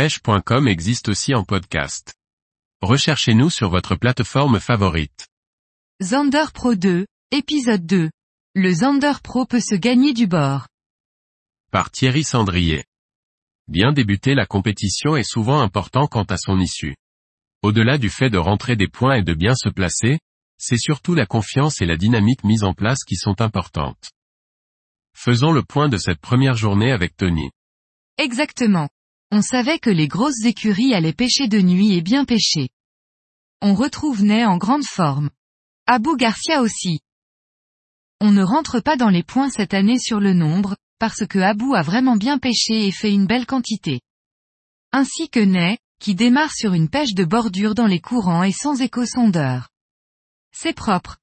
pêche.com existe aussi en podcast. Recherchez-nous sur votre plateforme favorite. Zander Pro 2, épisode 2. Le Zander Pro peut se gagner du bord. Par Thierry Sandrier. Bien débuter la compétition est souvent important quant à son issue. Au-delà du fait de rentrer des points et de bien se placer, c'est surtout la confiance et la dynamique mise en place qui sont importantes. Faisons le point de cette première journée avec Tony. Exactement. On savait que les grosses écuries allaient pêcher de nuit et bien pêcher. On retrouve Ney en grande forme. Abou Garcia aussi. On ne rentre pas dans les points cette année sur le nombre, parce que Abou a vraiment bien pêché et fait une belle quantité. Ainsi que Ney, qui démarre sur une pêche de bordure dans les courants et sans écho-sondeur. C'est propre.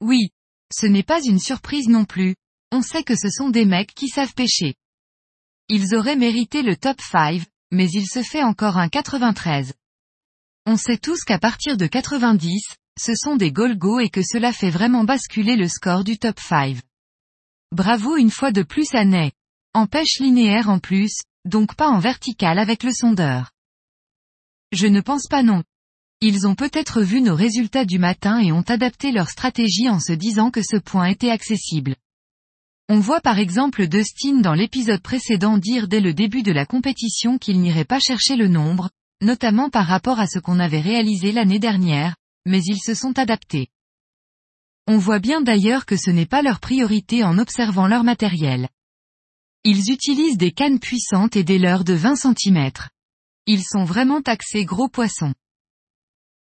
Oui. Ce n'est pas une surprise non plus, on sait que ce sont des mecs qui savent pêcher. Ils auraient mérité le top 5, mais il se fait encore un 93. On sait tous qu'à partir de 90, ce sont des Golgo et que cela fait vraiment basculer le score du top 5. Bravo une fois de plus à Ney. En pêche linéaire en plus, donc pas en vertical avec le sondeur. Je ne pense pas non. Ils ont peut-être vu nos résultats du matin et ont adapté leur stratégie en se disant que ce point était accessible. On voit par exemple Dustin dans l'épisode précédent dire dès le début de la compétition qu'il n'irait pas chercher le nombre, notamment par rapport à ce qu'on avait réalisé l'année dernière, mais ils se sont adaptés. On voit bien d'ailleurs que ce n'est pas leur priorité en observant leur matériel. Ils utilisent des cannes puissantes et des leurres de 20 cm. Ils sont vraiment taxés gros poissons.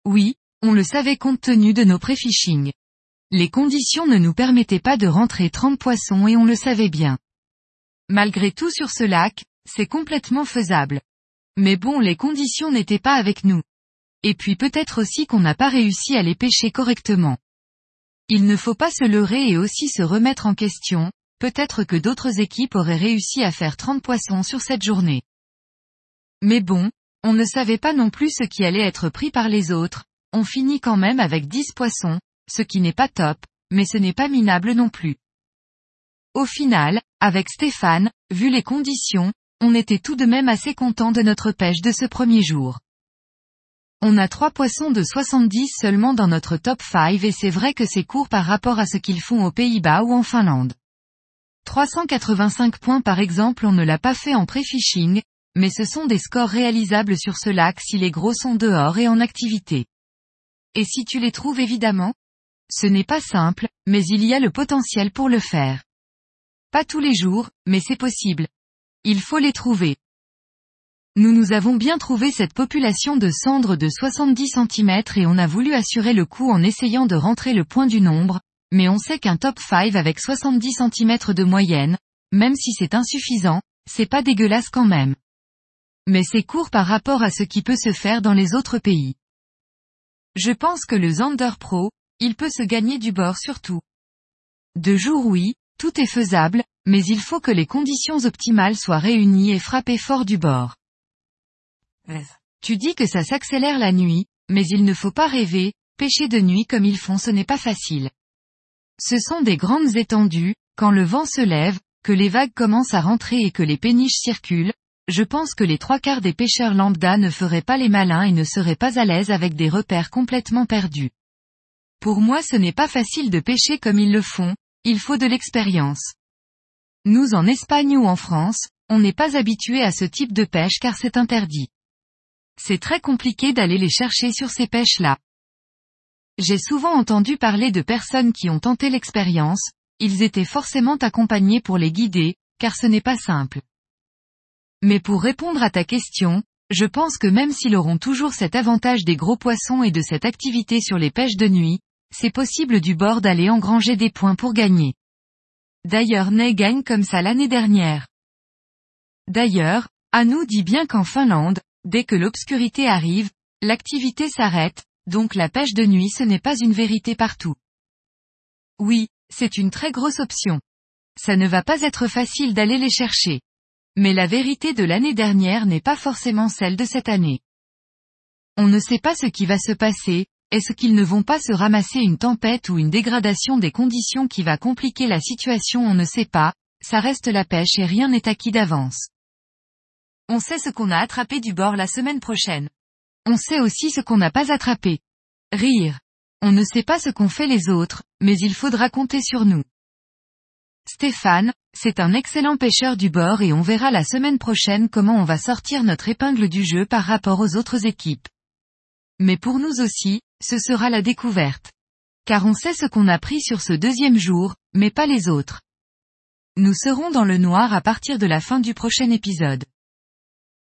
Oui, on le savait compte tenu de nos pré-fishing. Les conditions ne nous permettaient pas de rentrer 30 poissons et on le savait bien. Malgré tout sur ce lac, c'est complètement faisable. Mais bon les conditions n'étaient pas avec nous. Et puis peut-être aussi qu'on n'a pas réussi à les pêcher correctement. Il ne faut pas se leurrer et aussi se remettre en question, peut-être que d'autres équipes auraient réussi à faire 30 poissons sur cette journée. Mais bon, on ne savait pas non plus ce qui allait être pris par les autres, on finit quand même avec 10 poissons, ce qui n'est pas top, mais ce n'est pas minable non plus. Au final, avec Stéphane, vu les conditions, on était tout de même assez content de notre pêche de ce premier jour. On a trois poissons de 70 seulement dans notre top 5 et c'est vrai que c'est court par rapport à ce qu'ils font aux Pays-Bas ou en Finlande. 385 points par exemple on ne l'a pas fait en pré-fishing, mais ce sont des scores réalisables sur ce lac si les gros sont dehors et en activité. Et si tu les trouves évidemment ce n'est pas simple, mais il y a le potentiel pour le faire. Pas tous les jours, mais c'est possible. Il faut les trouver. Nous nous avons bien trouvé cette population de cendres de 70 cm et on a voulu assurer le coup en essayant de rentrer le point du nombre, mais on sait qu'un top 5 avec 70 cm de moyenne, même si c'est insuffisant, c'est pas dégueulasse quand même. Mais c'est court par rapport à ce qui peut se faire dans les autres pays. Je pense que le Zander Pro, il peut se gagner du bord surtout. De jour oui, tout est faisable, mais il faut que les conditions optimales soient réunies et frapper fort du bord. Tu dis que ça s'accélère la nuit, mais il ne faut pas rêver, pêcher de nuit comme ils font ce n'est pas facile. Ce sont des grandes étendues, quand le vent se lève, que les vagues commencent à rentrer et que les péniches circulent, je pense que les trois quarts des pêcheurs lambda ne feraient pas les malins et ne seraient pas à l'aise avec des repères complètement perdus. Pour moi ce n'est pas facile de pêcher comme ils le font, il faut de l'expérience. Nous en Espagne ou en France, on n'est pas habitué à ce type de pêche car c'est interdit. C'est très compliqué d'aller les chercher sur ces pêches-là. J'ai souvent entendu parler de personnes qui ont tenté l'expérience, ils étaient forcément accompagnés pour les guider, car ce n'est pas simple. Mais pour répondre à ta question, je pense que même s'ils auront toujours cet avantage des gros poissons et de cette activité sur les pêches de nuit, c'est possible du bord d'aller engranger des points pour gagner. D'ailleurs Ney gagne comme ça l'année dernière. D'ailleurs, Anu dit bien qu'en Finlande, dès que l'obscurité arrive, l'activité s'arrête, donc la pêche de nuit ce n'est pas une vérité partout. Oui, c'est une très grosse option. Ça ne va pas être facile d'aller les chercher. Mais la vérité de l'année dernière n'est pas forcément celle de cette année. On ne sait pas ce qui va se passer, est-ce qu'ils ne vont pas se ramasser une tempête ou une dégradation des conditions qui va compliquer la situation On ne sait pas, ça reste la pêche et rien n'est acquis d'avance. On sait ce qu'on a attrapé du bord la semaine prochaine. On sait aussi ce qu'on n'a pas attrapé. Rire. On ne sait pas ce qu'ont fait les autres, mais il faudra compter sur nous. Stéphane, c'est un excellent pêcheur du bord et on verra la semaine prochaine comment on va sortir notre épingle du jeu par rapport aux autres équipes. Mais pour nous aussi, ce sera la découverte. Car on sait ce qu'on a pris sur ce deuxième jour, mais pas les autres. Nous serons dans le noir à partir de la fin du prochain épisode.